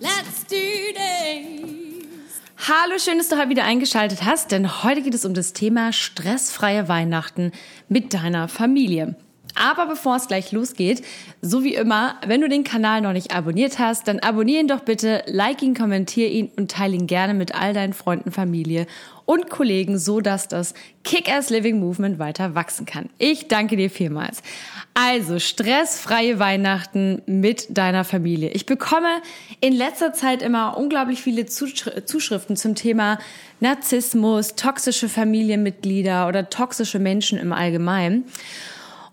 let's do this! Hallo, schön, dass du heute wieder eingeschaltet hast, denn heute geht es um das Thema stressfreie Weihnachten mit deiner Familie. Aber bevor es gleich losgeht, so wie immer, wenn du den Kanal noch nicht abonniert hast, dann abonniere ihn doch bitte, like ihn, kommentiere ihn und teile ihn gerne mit all deinen Freunden, Familie und Kollegen, so dass das Kick-Ass Living Movement weiter wachsen kann. Ich danke dir vielmals. Also, stressfreie Weihnachten mit deiner Familie. Ich bekomme in letzter Zeit immer unglaublich viele Zuschriften zum Thema Narzissmus, toxische Familienmitglieder oder toxische Menschen im Allgemeinen.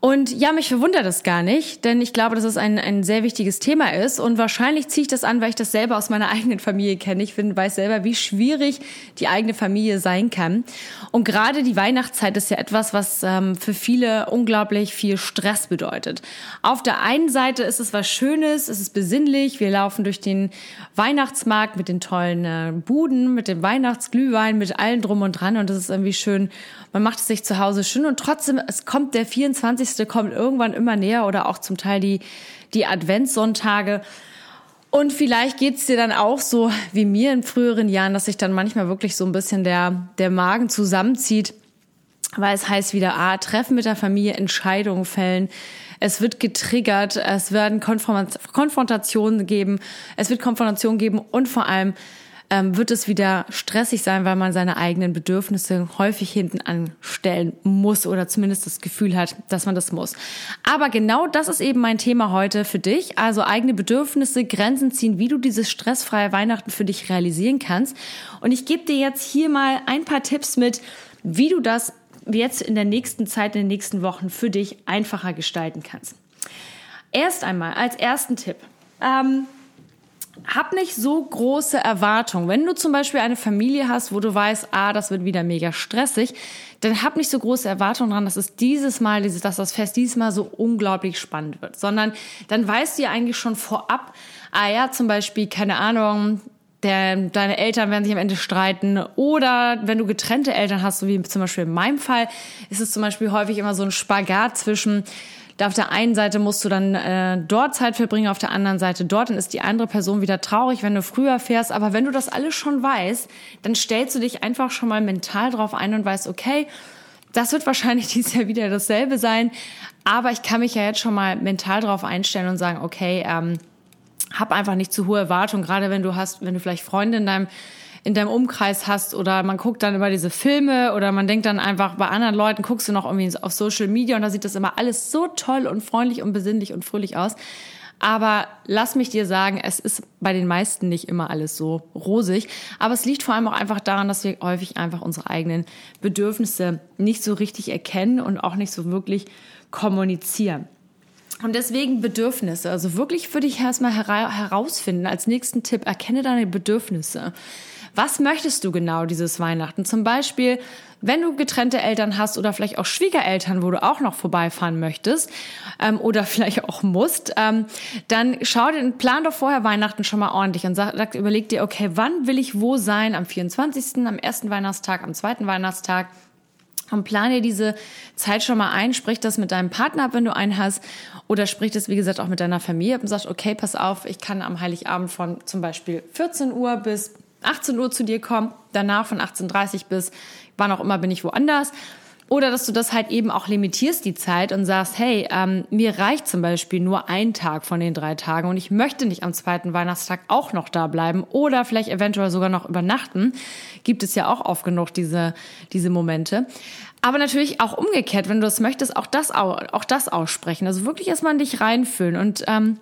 Und ja, mich verwundert das gar nicht, denn ich glaube, dass es ein, ein sehr wichtiges Thema ist. Und wahrscheinlich ziehe ich das an, weil ich das selber aus meiner eigenen Familie kenne. Ich finde, weiß selber, wie schwierig die eigene Familie sein kann. Und gerade die Weihnachtszeit ist ja etwas, was ähm, für viele unglaublich viel Stress bedeutet. Auf der einen Seite ist es was Schönes, es ist besinnlich. Wir laufen durch den Weihnachtsmarkt mit den tollen äh, Buden, mit dem Weihnachtsglühwein, mit allen drum und dran. Und das ist irgendwie schön. Man macht es sich zu Hause schön und trotzdem, es kommt der 24 Nächste kommt irgendwann immer näher oder auch zum Teil die, die Adventssonntage. Und vielleicht geht's dir dann auch so wie mir in früheren Jahren, dass sich dann manchmal wirklich so ein bisschen der, der Magen zusammenzieht, weil es heißt wieder, ah, Treffen mit der Familie, Entscheidungen fällen. Es wird getriggert, es werden Konfrontationen geben, es wird Konfrontationen geben und vor allem ähm, wird es wieder stressig sein, weil man seine eigenen Bedürfnisse häufig hinten anstellen muss oder zumindest das Gefühl hat, dass man das muss. Aber genau das ist eben mein Thema heute für dich. Also eigene Bedürfnisse, Grenzen ziehen, wie du dieses stressfreie Weihnachten für dich realisieren kannst. Und ich gebe dir jetzt hier mal ein paar Tipps mit, wie du das jetzt in der nächsten Zeit, in den nächsten Wochen für dich einfacher gestalten kannst. Erst einmal als ersten Tipp. Ähm, hab nicht so große Erwartungen. Wenn du zum Beispiel eine Familie hast, wo du weißt, ah, das wird wieder mega stressig, dann hab nicht so große Erwartungen dran, dass es dieses Mal, dass das Fest dieses Mal so unglaublich spannend wird, sondern dann weißt du ja eigentlich schon vorab, ah ja, zum Beispiel, keine Ahnung, der, deine Eltern werden sich am Ende streiten oder wenn du getrennte Eltern hast, so wie zum Beispiel in meinem Fall, ist es zum Beispiel häufig immer so ein Spagat zwischen auf der einen Seite musst du dann äh, dort Zeit verbringen, auf der anderen Seite dort, dann ist die andere Person wieder traurig, wenn du früher fährst. Aber wenn du das alles schon weißt, dann stellst du dich einfach schon mal mental drauf ein und weißt, okay, das wird wahrscheinlich dieses Jahr wieder dasselbe sein. Aber ich kann mich ja jetzt schon mal mental drauf einstellen und sagen, okay, ähm, hab einfach nicht zu hohe Erwartungen, gerade wenn du hast, wenn du vielleicht Freunde in deinem in deinem Umkreis hast oder man guckt dann immer diese Filme oder man denkt dann einfach bei anderen Leuten guckst du noch irgendwie auf Social Media und da sieht das immer alles so toll und freundlich und besinnlich und fröhlich aus. Aber lass mich dir sagen, es ist bei den meisten nicht immer alles so rosig. Aber es liegt vor allem auch einfach daran, dass wir häufig einfach unsere eigenen Bedürfnisse nicht so richtig erkennen und auch nicht so wirklich kommunizieren. Und deswegen Bedürfnisse. Also wirklich für dich erstmal herausfinden. Als nächsten Tipp, erkenne deine Bedürfnisse. Was möchtest du genau dieses Weihnachten? Zum Beispiel, wenn du getrennte Eltern hast oder vielleicht auch Schwiegereltern, wo du auch noch vorbeifahren möchtest ähm, oder vielleicht auch musst, ähm, dann schau dir, plan doch vorher Weihnachten schon mal ordentlich und sag, sag, überleg dir, okay, wann will ich wo sein? Am 24., am ersten Weihnachtstag, am zweiten Weihnachtstag? Und plane diese Zeit schon mal ein, sprich das mit deinem Partner ab, wenn du einen hast, oder sprich das, wie gesagt, auch mit deiner Familie und sagst, okay, pass auf, ich kann am Heiligabend von zum Beispiel 14 Uhr bis 18 Uhr zu dir kommen, danach von 18.30 bis wann auch immer bin ich woanders. Oder dass du das halt eben auch limitierst, die Zeit, und sagst, hey, ähm, mir reicht zum Beispiel nur ein Tag von den drei Tagen und ich möchte nicht am zweiten Weihnachtstag auch noch da bleiben oder vielleicht eventuell sogar noch übernachten. Gibt es ja auch oft genug diese, diese Momente. Aber natürlich auch umgekehrt, wenn du das möchtest, auch das, auch das aussprechen. Also wirklich erstmal in dich reinfühlen und ähm,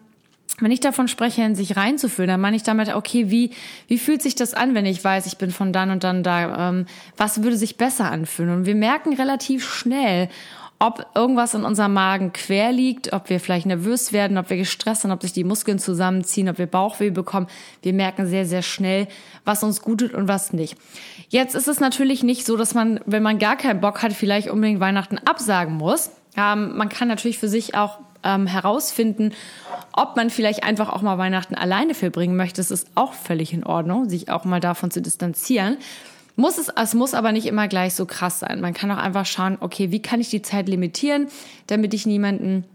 wenn ich davon spreche, in sich reinzufühlen, dann meine ich damit, okay, wie, wie fühlt sich das an, wenn ich weiß, ich bin von dann und dann da? Ähm, was würde sich besser anfühlen? Und wir merken relativ schnell, ob irgendwas in unserem Magen quer liegt, ob wir vielleicht nervös werden, ob wir gestresst sind, ob sich die Muskeln zusammenziehen, ob wir Bauchweh bekommen. Wir merken sehr, sehr schnell, was uns gut tut und was nicht. Jetzt ist es natürlich nicht so, dass man, wenn man gar keinen Bock hat, vielleicht unbedingt Weihnachten absagen muss. Ähm, man kann natürlich für sich auch ähm, herausfinden, ob man vielleicht einfach auch mal Weihnachten alleine verbringen möchte. Das ist auch völlig in Ordnung, sich auch mal davon zu distanzieren. Muss es, es muss aber nicht immer gleich so krass sein. Man kann auch einfach schauen, okay, wie kann ich die Zeit limitieren, damit ich niemanden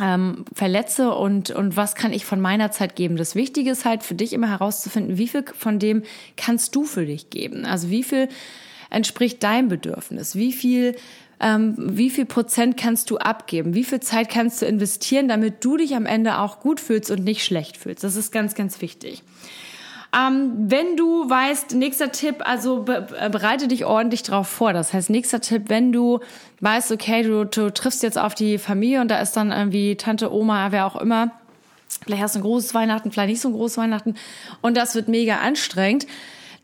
ähm, verletze und, und was kann ich von meiner Zeit geben. Das Wichtige ist halt für dich immer herauszufinden, wie viel von dem kannst du für dich geben. Also wie viel entspricht deinem Bedürfnis? Wie viel ähm, wie viel Prozent kannst du abgeben? Wie viel Zeit kannst du investieren, damit du dich am Ende auch gut fühlst und nicht schlecht fühlst? Das ist ganz, ganz wichtig. Ähm, wenn du weißt, nächster Tipp, also be äh, bereite dich ordentlich drauf vor. Das heißt, nächster Tipp, wenn du weißt, okay, du, du triffst jetzt auf die Familie und da ist dann irgendwie Tante, Oma, wer auch immer. Vielleicht hast du ein großes Weihnachten, vielleicht nicht so ein großes Weihnachten und das wird mega anstrengend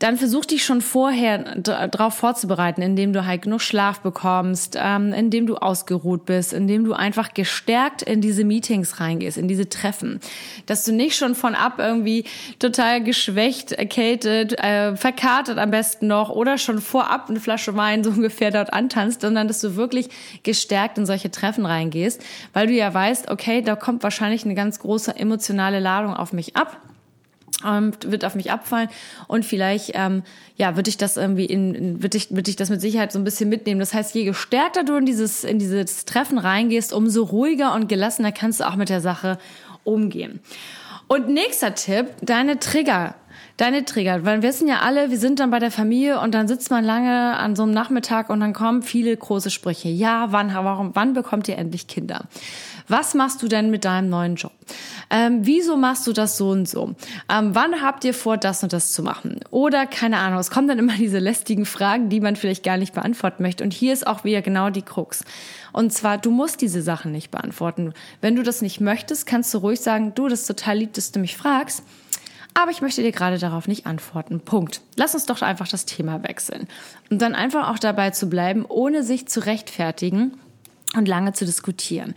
dann versuch dich schon vorher darauf vorzubereiten, indem du halt genug Schlaf bekommst, ähm, indem du ausgeruht bist, indem du einfach gestärkt in diese Meetings reingehst, in diese Treffen. Dass du nicht schon von ab irgendwie total geschwächt, erkältet, äh, verkartet am besten noch oder schon vorab eine Flasche Wein so ungefähr dort antanzt, sondern dass du wirklich gestärkt in solche Treffen reingehst, weil du ja weißt, okay, da kommt wahrscheinlich eine ganz große emotionale Ladung auf mich ab ähm, wird auf mich abfallen und vielleicht ähm, ja wird ich das irgendwie in, in wird ich wird ich das mit Sicherheit so ein bisschen mitnehmen. Das heißt, je gestärkter du in dieses in dieses Treffen reingehst, umso ruhiger und gelassener kannst du auch mit der Sache umgehen. Und nächster Tipp, deine Trigger. Deine Trigger, weil wir wissen ja alle, wir sind dann bei der Familie und dann sitzt man lange an so einem Nachmittag und dann kommen viele große Sprüche. Ja, wann, warum, wann bekommt ihr endlich Kinder? Was machst du denn mit deinem neuen Job? Ähm, wieso machst du das so und so? Ähm, wann habt ihr vor, das und das zu machen? Oder keine Ahnung, es kommen dann immer diese lästigen Fragen, die man vielleicht gar nicht beantworten möchte. Und hier ist auch wieder genau die Krux. Und zwar, du musst diese Sachen nicht beantworten. Wenn du das nicht möchtest, kannst du ruhig sagen, du, das ist total lieb, dass du mich fragst. Aber ich möchte dir gerade darauf nicht antworten. Punkt. Lass uns doch einfach das Thema wechseln. Und dann einfach auch dabei zu bleiben, ohne sich zu rechtfertigen und lange zu diskutieren.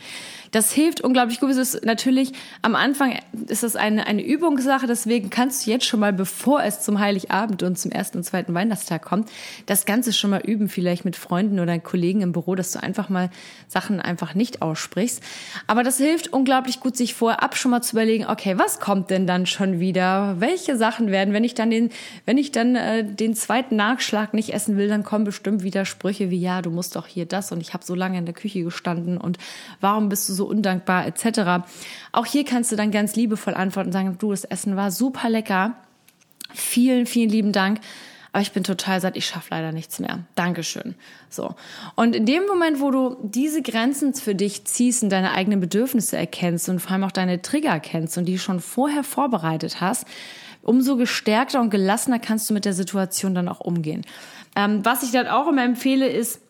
Das hilft unglaublich gut. Es ist natürlich am Anfang ist das eine, eine Übungssache, deswegen kannst du jetzt schon mal, bevor es zum Heiligabend und zum ersten und zweiten Weihnachtstag kommt, das Ganze schon mal üben, vielleicht mit Freunden oder Kollegen im Büro, dass du einfach mal Sachen einfach nicht aussprichst. Aber das hilft unglaublich gut, sich vorab schon mal zu überlegen, okay, was kommt denn dann schon wieder? Welche Sachen werden, wenn ich dann den, wenn ich dann äh, den zweiten Nachschlag nicht essen will, dann kommen bestimmt wieder Sprüche wie, ja, du musst doch hier das und ich habe so lange in der Küche gestanden und warum bist du so undankbar etc. Auch hier kannst du dann ganz liebevoll antworten und sagen, du, das Essen war super lecker. Vielen, vielen lieben Dank. Aber ich bin total satt, ich schaffe leider nichts mehr. Dankeschön. So. Und in dem Moment, wo du diese Grenzen für dich ziehst und deine eigenen Bedürfnisse erkennst und vor allem auch deine Trigger kennst und die schon vorher vorbereitet hast, umso gestärkter und gelassener kannst du mit der Situation dann auch umgehen. Ähm, was ich dann auch immer empfehle, ist,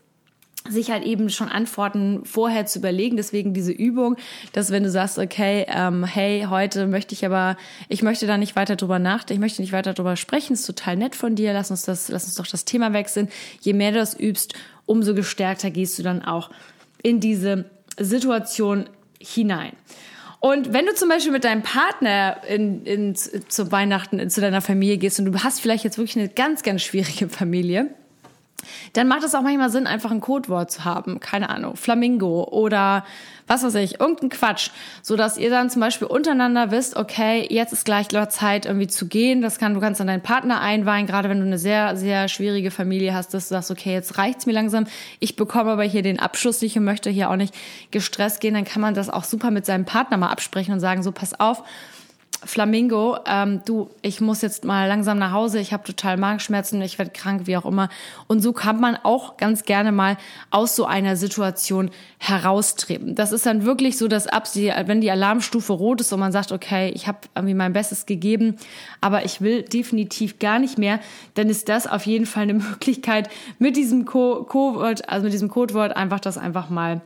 sich halt eben schon Antworten vorher zu überlegen. Deswegen diese Übung, dass wenn du sagst, okay, ähm, hey, heute möchte ich aber, ich möchte da nicht weiter drüber nachdenken, ich möchte nicht weiter drüber sprechen, ist total nett von dir, lass uns das, lass uns doch das Thema wechseln. Je mehr du das übst, umso gestärkter gehst du dann auch in diese Situation hinein. Und wenn du zum Beispiel mit deinem Partner in, in, zu Weihnachten in, zu deiner Familie gehst und du hast vielleicht jetzt wirklich eine ganz, ganz schwierige Familie, dann macht es auch manchmal Sinn, einfach ein Codewort zu haben. Keine Ahnung, Flamingo oder was weiß ich, irgendein Quatsch. So dass ihr dann zum Beispiel untereinander wisst, okay, jetzt ist gleich Zeit, irgendwie zu gehen. Das kann, du kannst dann deinen Partner einweihen, gerade wenn du eine sehr, sehr schwierige Familie hast, dass du sagst, okay, jetzt reicht's mir langsam. Ich bekomme aber hier den Abschluss nicht und möchte hier auch nicht gestresst gehen. Dann kann man das auch super mit seinem Partner mal absprechen und sagen, so pass auf, Flamingo, ähm, du, ich muss jetzt mal langsam nach Hause, ich habe total Magenschmerzen, ich werde krank, wie auch immer. Und so kann man auch ganz gerne mal aus so einer Situation heraustreten. Das ist dann wirklich so, dass ab, wenn die Alarmstufe rot ist und man sagt, okay, ich habe irgendwie mein Bestes gegeben, aber ich will definitiv gar nicht mehr, dann ist das auf jeden Fall eine Möglichkeit, mit diesem Codewort, also mit diesem Codewort einfach das einfach mal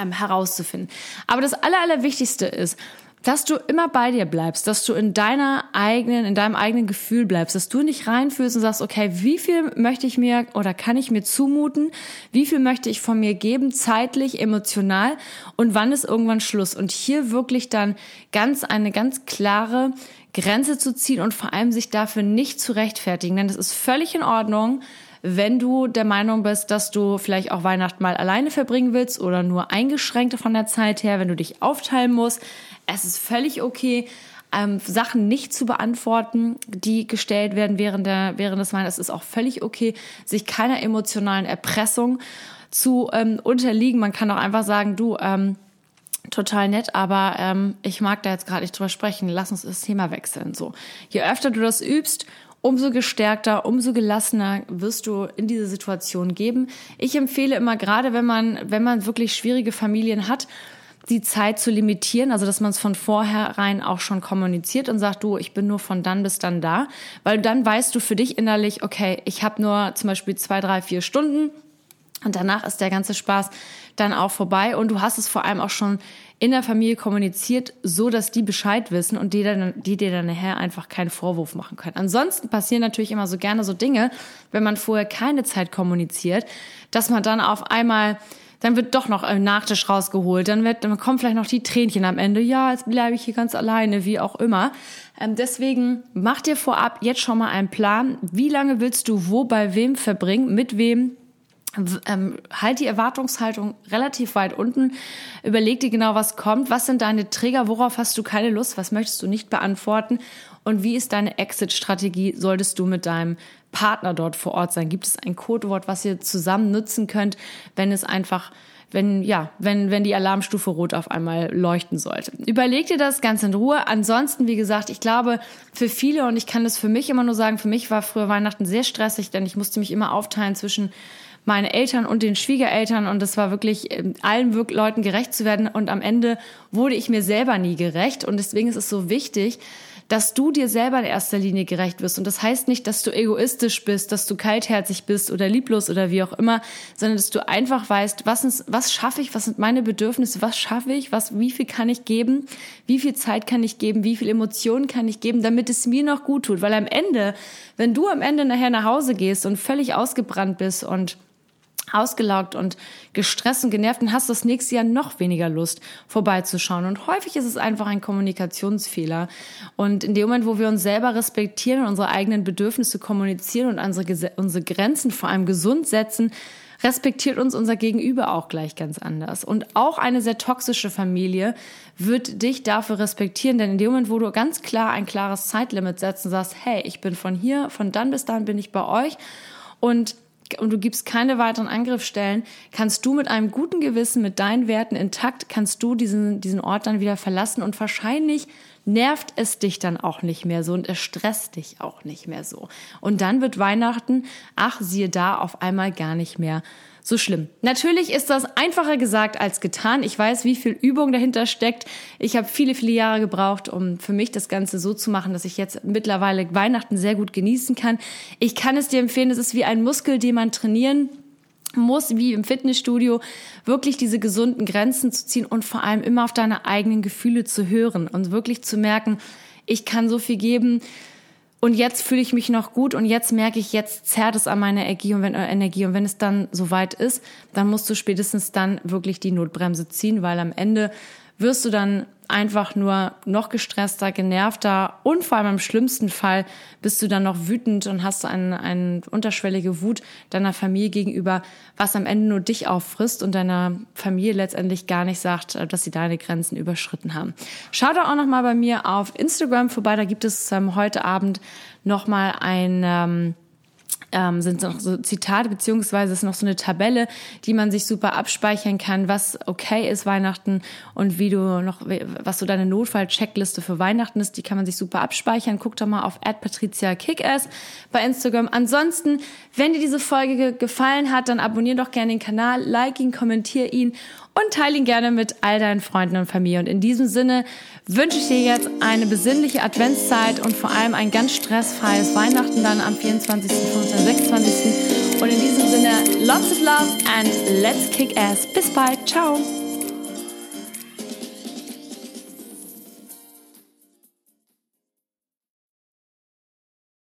ähm, herauszufinden. Aber das Aller, Allerwichtigste ist, dass du immer bei dir bleibst, dass du in deiner eigenen, in deinem eigenen Gefühl bleibst, dass du nicht reinfühlst und sagst, okay, wie viel möchte ich mir oder kann ich mir zumuten? Wie viel möchte ich von mir geben, zeitlich, emotional? Und wann ist irgendwann Schluss? Und hier wirklich dann ganz, eine ganz klare Grenze zu ziehen und vor allem sich dafür nicht zu rechtfertigen, denn das ist völlig in Ordnung, wenn du der Meinung bist, dass du vielleicht auch Weihnachten mal alleine verbringen willst oder nur eingeschränkt von der Zeit her, wenn du dich aufteilen musst. Es ist völlig okay, ähm, Sachen nicht zu beantworten, die gestellt werden während, der, während des Weihnachts. Es ist auch völlig okay, sich keiner emotionalen Erpressung zu ähm, unterliegen. Man kann auch einfach sagen, du, ähm, total nett, aber ähm, ich mag da jetzt gerade nicht drüber sprechen. Lass uns das Thema wechseln. So, je öfter du das übst umso gestärkter, umso gelassener wirst du in diese Situation geben. Ich empfehle immer gerade, wenn man, wenn man wirklich schwierige Familien hat, die Zeit zu limitieren, also dass man es von vornherein auch schon kommuniziert und sagt, du, ich bin nur von dann bis dann da, weil dann weißt du für dich innerlich, okay, ich habe nur zum Beispiel zwei, drei, vier Stunden und danach ist der ganze Spaß dann auch vorbei und du hast es vor allem auch schon in der Familie kommuniziert, so dass die Bescheid wissen und die, dann, die dir dann nachher einfach keinen Vorwurf machen können. Ansonsten passieren natürlich immer so gerne so Dinge, wenn man vorher keine Zeit kommuniziert, dass man dann auf einmal dann wird doch noch ein Nachtisch rausgeholt, dann wird, dann kommen vielleicht noch die Tränchen am Ende. Ja, jetzt bleibe ich hier ganz alleine, wie auch immer. Ähm, deswegen mach dir vorab jetzt schon mal einen Plan. Wie lange willst du wo bei wem verbringen, mit wem ähm, halt die Erwartungshaltung relativ weit unten. Überleg dir genau, was kommt. Was sind deine Trigger? Worauf hast du keine Lust? Was möchtest du nicht beantworten? Und wie ist deine Exit-Strategie? Solltest du mit deinem Partner dort vor Ort sein? Gibt es ein Codewort, was ihr zusammen nutzen könnt, wenn es einfach wenn, ja, wenn, wenn die Alarmstufe rot auf einmal leuchten sollte. Überleg dir das ganz in Ruhe. Ansonsten, wie gesagt, ich glaube, für viele, und ich kann das für mich immer nur sagen, für mich war früher Weihnachten sehr stressig, denn ich musste mich immer aufteilen zwischen meine Eltern und den Schwiegereltern und es war wirklich ähm, allen Leuten gerecht zu werden und am Ende wurde ich mir selber nie gerecht und deswegen ist es so wichtig, dass du dir selber in erster Linie gerecht wirst. Und das heißt nicht, dass du egoistisch bist, dass du kaltherzig bist oder lieblos oder wie auch immer, sondern dass du einfach weißt, was, ist, was schaffe ich, was sind meine Bedürfnisse, was schaffe ich, was, wie viel kann ich geben, wie viel Zeit kann ich geben, wie viel Emotionen kann ich geben, damit es mir noch gut tut. Weil am Ende, wenn du am Ende nachher nach Hause gehst und völlig ausgebrannt bist und ausgelaugt und gestresst und genervt und hast das nächste Jahr noch weniger Lust vorbeizuschauen. Und häufig ist es einfach ein Kommunikationsfehler. Und in dem Moment, wo wir uns selber respektieren und unsere eigenen Bedürfnisse kommunizieren und unsere, unsere Grenzen vor allem gesund setzen, respektiert uns unser Gegenüber auch gleich ganz anders. Und auch eine sehr toxische Familie wird dich dafür respektieren, denn in dem Moment, wo du ganz klar ein klares Zeitlimit setzt und sagst, hey, ich bin von hier, von dann bis dann bin ich bei euch und und du gibst keine weiteren Angriffsstellen, kannst du mit einem guten Gewissen, mit deinen Werten intakt, kannst du diesen, diesen Ort dann wieder verlassen und wahrscheinlich nervt es dich dann auch nicht mehr so und es stresst dich auch nicht mehr so. Und dann wird Weihnachten, ach, siehe da, auf einmal gar nicht mehr so schlimm. Natürlich ist das einfacher gesagt als getan. Ich weiß, wie viel Übung dahinter steckt. Ich habe viele, viele Jahre gebraucht, um für mich das Ganze so zu machen, dass ich jetzt mittlerweile Weihnachten sehr gut genießen kann. Ich kann es dir empfehlen, es ist wie ein Muskel, den man trainieren muss, wie im Fitnessstudio, wirklich diese gesunden Grenzen zu ziehen und vor allem immer auf deine eigenen Gefühle zu hören und wirklich zu merken, ich kann so viel geben, und jetzt fühle ich mich noch gut und jetzt merke ich, jetzt zerrt es an meiner Energie und wenn, äh, Energie. Und wenn es dann soweit ist, dann musst du spätestens dann wirklich die Notbremse ziehen, weil am Ende wirst du dann einfach nur noch gestresster, genervter und vor allem im schlimmsten Fall bist du dann noch wütend und hast eine, eine unterschwellige Wut deiner Familie gegenüber, was am Ende nur dich auffrisst und deiner Familie letztendlich gar nicht sagt, äh, dass sie deine Grenzen überschritten haben. Schau doch auch noch mal bei mir auf Instagram vorbei, da gibt es ähm, heute Abend noch mal ein ähm, ähm, sind noch so Zitate, beziehungsweise ist noch so eine Tabelle, die man sich super abspeichern kann, was okay ist Weihnachten und wie du noch, was so deine Notfall-Checkliste für Weihnachten ist, die kann man sich super abspeichern. Guck doch mal auf @patricia_kickass bei Instagram. Ansonsten, wenn dir diese Folge gefallen hat, dann abonnier doch gerne den Kanal, like ihn, kommentier ihn und teile ihn gerne mit all deinen Freunden und Familie. Und in diesem Sinne wünsche ich dir jetzt eine besinnliche Adventszeit und vor allem ein ganz stressfreies Weihnachten dann am 24., 25., 26. Und in diesem Sinne, lots of love and let's kick ass. Bis bald. Ciao.